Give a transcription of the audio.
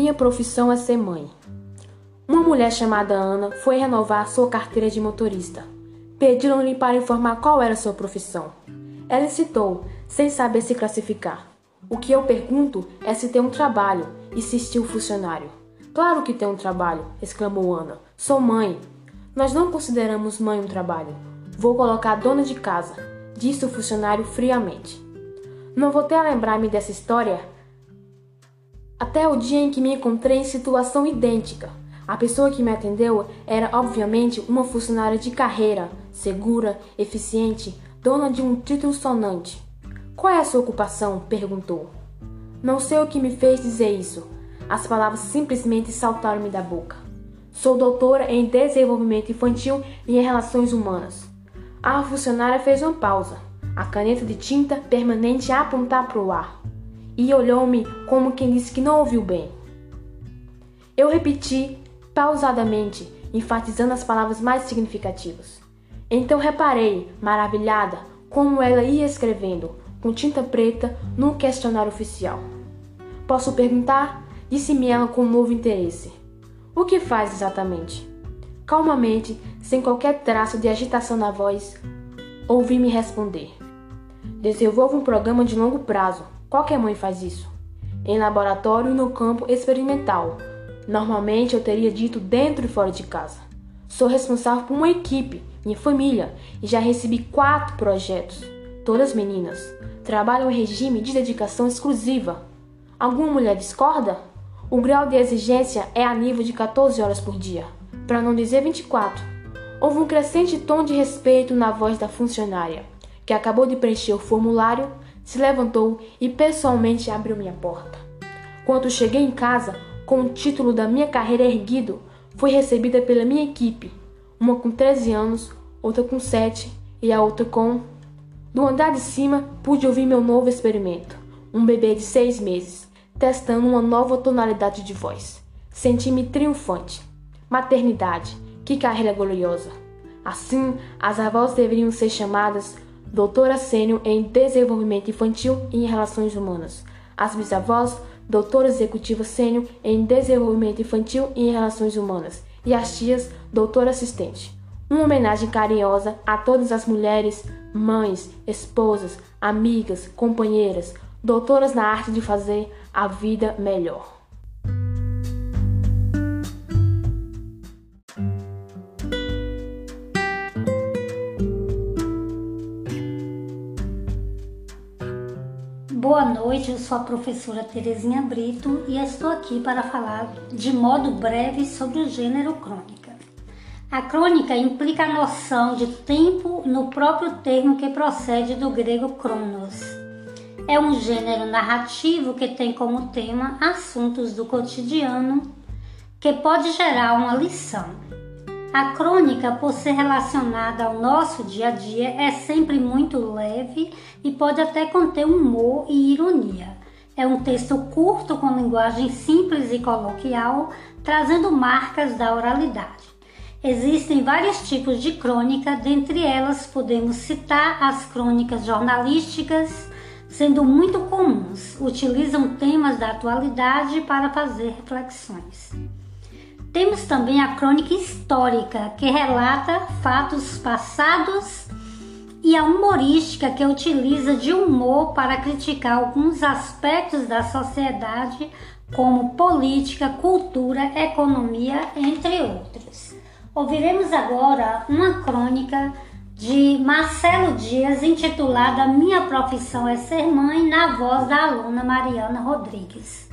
Minha profissão é ser mãe. Uma mulher chamada Ana foi renovar sua carteira de motorista. Pediram-lhe para informar qual era sua profissão. Ela citou, sem saber se classificar. O que eu pergunto é se tem um trabalho, insistiu o funcionário. Claro que tem um trabalho, exclamou Ana. Sou mãe. Nós não consideramos mãe um trabalho. Vou colocar dona de casa, disse o funcionário friamente. Não voltei a lembrar-me dessa história até o dia em que me encontrei em situação idêntica. A pessoa que me atendeu era, obviamente, uma funcionária de carreira, segura, eficiente, dona de um título sonante. Qual é a sua ocupação? perguntou. Não sei o que me fez dizer isso. As palavras simplesmente saltaram-me da boca. Sou doutora em desenvolvimento infantil e em relações humanas. A funcionária fez uma pausa, a caneta de tinta permanente a apontar para o ar, e olhou-me como quem disse que não ouviu bem. Eu repeti pausadamente, enfatizando as palavras mais significativas. Então reparei, maravilhada, como ela ia escrevendo, com tinta preta, no questionário oficial. Posso perguntar? Disse-me ela com um novo interesse. O que faz exatamente? Calmamente, sem qualquer traço de agitação na voz, ouvi-me responder. Desenvolvo um programa de longo prazo. Qualquer mãe faz isso. Em laboratório no campo experimental, Normalmente eu teria dito dentro e fora de casa. Sou responsável por uma equipe, minha família, e já recebi quatro projetos. Todas meninas. Trabalham em regime de dedicação exclusiva. Alguma mulher discorda? O grau de exigência é a nível de 14 horas por dia, para não dizer 24. Houve um crescente tom de respeito na voz da funcionária, que acabou de preencher o formulário, se levantou e pessoalmente abriu minha porta. Quando cheguei em casa, com o título da minha carreira erguido, fui recebida pela minha equipe, uma com 13 anos, outra com 7 e a outra com. Do andar de cima, pude ouvir meu novo experimento, um bebê de seis meses, testando uma nova tonalidade de voz. Senti-me triunfante. Maternidade, que carreira gloriosa! Assim, as avós deveriam ser chamadas doutora sênior em desenvolvimento infantil e em relações humanas. As bisavós, doutora executiva sênior em desenvolvimento infantil e em relações humanas, e as tias, doutora assistente. Uma homenagem carinhosa a todas as mulheres, mães, esposas, amigas, companheiras, doutoras na arte de fazer a vida melhor. Boa noite, eu sou a professora Terezinha Brito e estou aqui para falar de modo breve sobre o gênero crônica. A crônica implica a noção de tempo no próprio termo que procede do grego cronos. É um gênero narrativo que tem como tema assuntos do cotidiano que pode gerar uma lição. A crônica, por ser relacionada ao nosso dia a dia, é sempre muito leve e pode até conter humor e ironia. É um texto curto com linguagem simples e coloquial, trazendo marcas da oralidade. Existem vários tipos de crônica, dentre elas podemos citar as crônicas jornalísticas, sendo muito comuns, utilizam temas da atualidade para fazer reflexões. Temos também a crônica histórica, que relata fatos passados, e a humorística, que utiliza de humor para criticar alguns aspectos da sociedade, como política, cultura, economia, entre outros. Ouviremos agora uma crônica de Marcelo Dias intitulada Minha Profissão é Ser Mãe, na voz da aluna Mariana Rodrigues.